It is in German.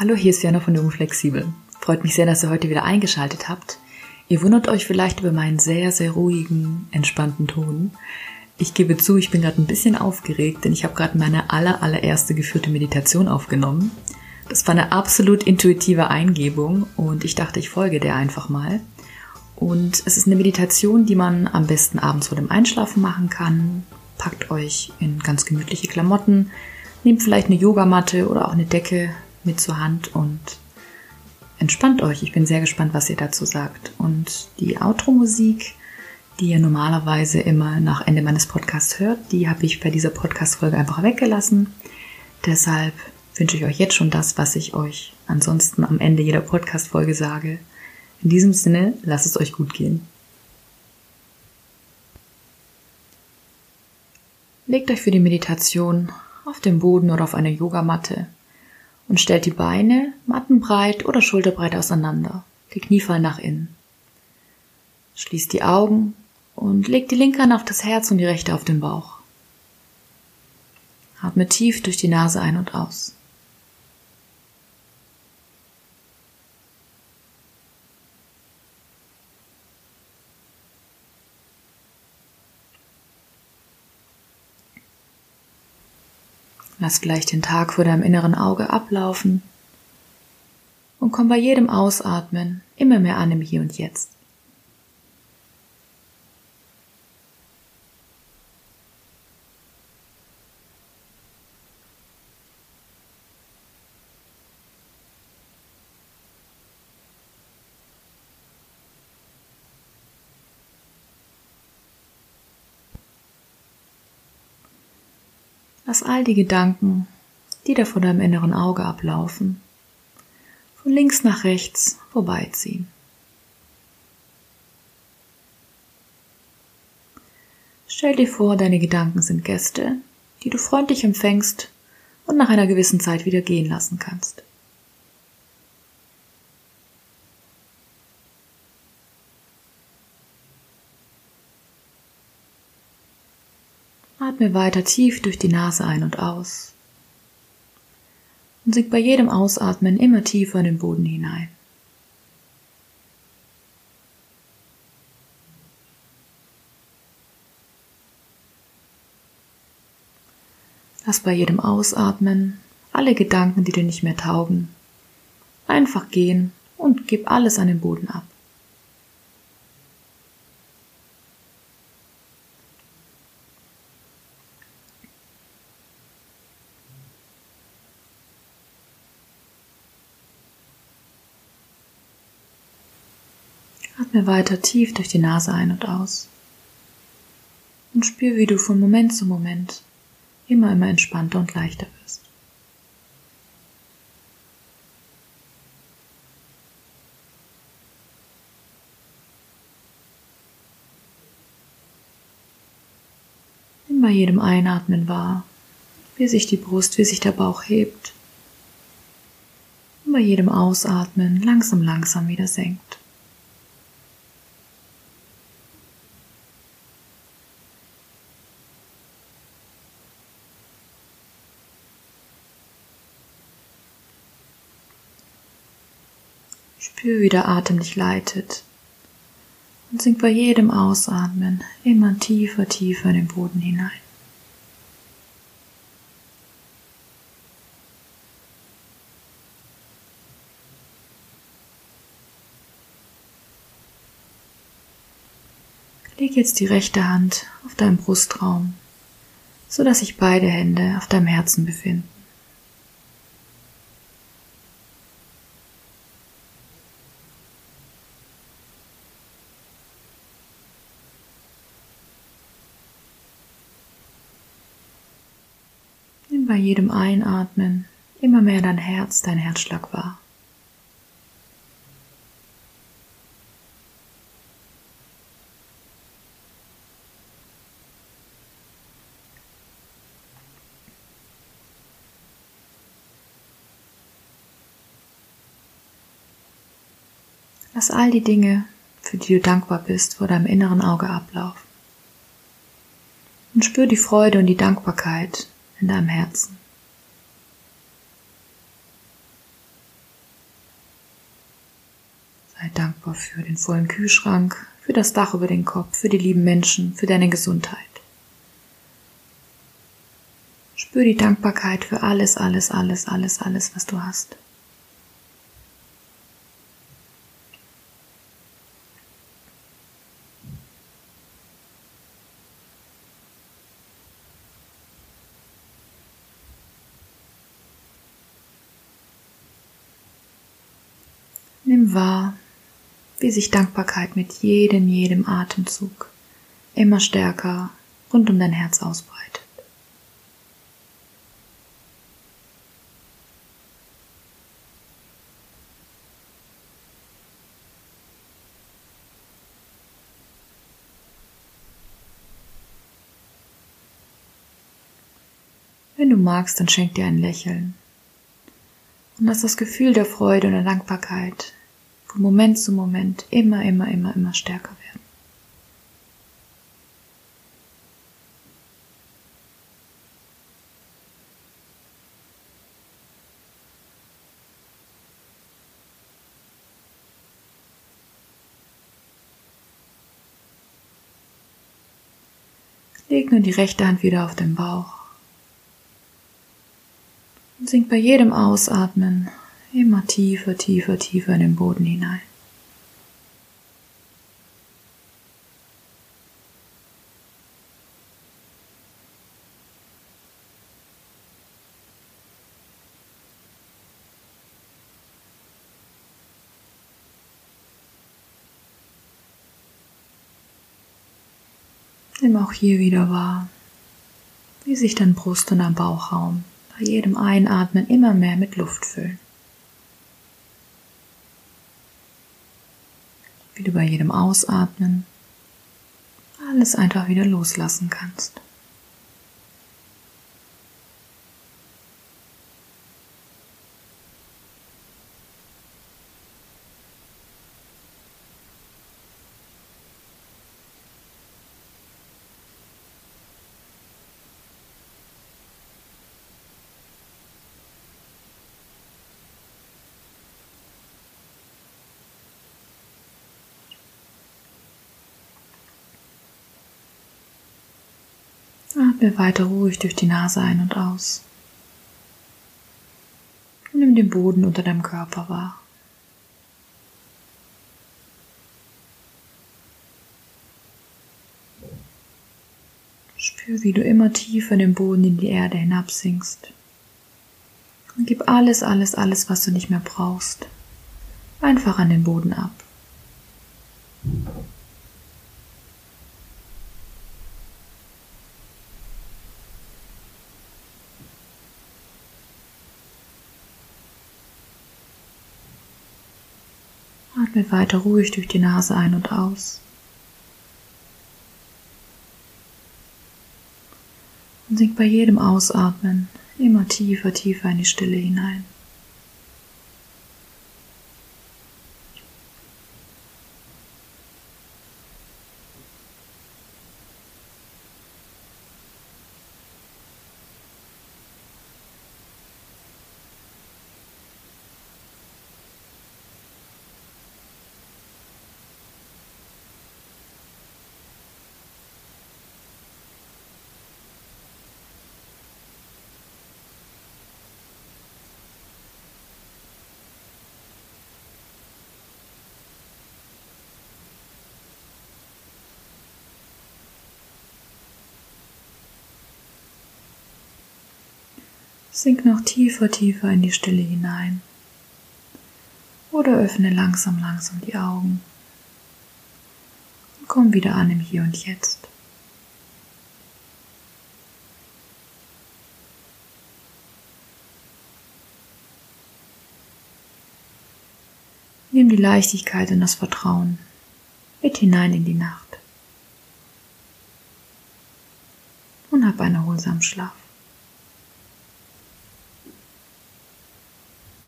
Hallo, hier ist Jana von Jung Flexibel. Freut mich sehr, dass ihr heute wieder eingeschaltet habt. Ihr wundert euch vielleicht über meinen sehr, sehr ruhigen, entspannten Ton. Ich gebe zu, ich bin gerade ein bisschen aufgeregt, denn ich habe gerade meine aller, allererste geführte Meditation aufgenommen. Das war eine absolut intuitive Eingebung und ich dachte, ich folge der einfach mal. Und es ist eine Meditation, die man am besten abends vor dem Einschlafen machen kann. Packt euch in ganz gemütliche Klamotten, nehmt vielleicht eine Yogamatte oder auch eine Decke, mit zur Hand und entspannt euch. Ich bin sehr gespannt, was ihr dazu sagt. Und die Outro-Musik, die ihr normalerweise immer nach Ende meines Podcasts hört, die habe ich bei dieser Podcast-Folge einfach weggelassen. Deshalb wünsche ich euch jetzt schon das, was ich euch ansonsten am Ende jeder Podcast-Folge sage. In diesem Sinne, lasst es euch gut gehen. Legt euch für die Meditation auf den Boden oder auf eine Yogamatte und stellt die Beine mattenbreit oder schulterbreit auseinander. Die Knie fallen nach innen. Schließt die Augen und legt die linke Hand auf das Herz und die rechte auf den Bauch. Atme tief durch die Nase ein und aus. Lass gleich den Tag vor deinem inneren Auge ablaufen und komm bei jedem Ausatmen immer mehr an im Hier und Jetzt. Lass all die Gedanken, die da vor deinem inneren Auge ablaufen, von links nach rechts vorbeiziehen. Stell dir vor, deine Gedanken sind Gäste, die du freundlich empfängst und nach einer gewissen Zeit wieder gehen lassen kannst. Atme weiter tief durch die Nase ein und aus. Und sink bei jedem Ausatmen immer tiefer in den Boden hinein. Lass bei jedem Ausatmen alle Gedanken, die dir nicht mehr taugen, einfach gehen und gib alles an den Boden ab. Atme weiter tief durch die Nase ein und aus. Und spür, wie du von Moment zu Moment immer, immer entspannter und leichter wirst. Nimm bei jedem Einatmen wahr, wie sich die Brust, wie sich der Bauch hebt. Und bei jedem Ausatmen langsam, langsam wieder senkt. Spür, wie der Atem dich leitet und sink bei jedem Ausatmen immer tiefer, tiefer in den Boden hinein. Leg jetzt die rechte Hand auf deinen Brustraum, so dass sich beide Hände auf deinem Herzen befinden. Bei jedem Einatmen immer mehr dein Herz, dein Herzschlag wahr. Lass all die Dinge, für die du dankbar bist, vor deinem inneren Auge ablaufen. Und spür die Freude und die Dankbarkeit, in deinem Herzen. Sei dankbar für den vollen Kühlschrank, für das Dach über den Kopf, für die lieben Menschen, für deine Gesundheit. Spür die Dankbarkeit für alles, alles, alles, alles, alles, was du hast. Nimm wahr, wie sich Dankbarkeit mit jedem, jedem Atemzug immer stärker rund um dein Herz ausbreitet. Wenn du magst, dann schenk dir ein Lächeln und lass das Gefühl der Freude und der Dankbarkeit von Moment zu Moment immer, immer, immer, immer stärker werden. Leg nun die rechte Hand wieder auf den Bauch und sink bei jedem Ausatmen immer tiefer, tiefer, tiefer in den Boden hinein. Nimm auch hier wieder wahr, wie sich dein Brust- und dein Bauchraum bei jedem Einatmen immer mehr mit Luft füllen. Wie du bei jedem Ausatmen alles einfach wieder loslassen kannst. Atme weiter ruhig durch die Nase ein und aus. Und nimm den Boden unter deinem Körper wahr. Spür, wie du immer tiefer in den Boden in die Erde hinabsinkst. Und gib alles, alles, alles, was du nicht mehr brauchst, einfach an den Boden ab. Atme weiter ruhig durch die Nase ein und aus. Und sink bei jedem Ausatmen immer tiefer, tiefer in die Stille hinein. Sink noch tiefer, tiefer in die Stille hinein. Oder öffne langsam, langsam die Augen. Und komm wieder an im Hier und Jetzt. Nimm die Leichtigkeit und das Vertrauen mit hinein in die Nacht. Und hab einen erholsamen Schlaf.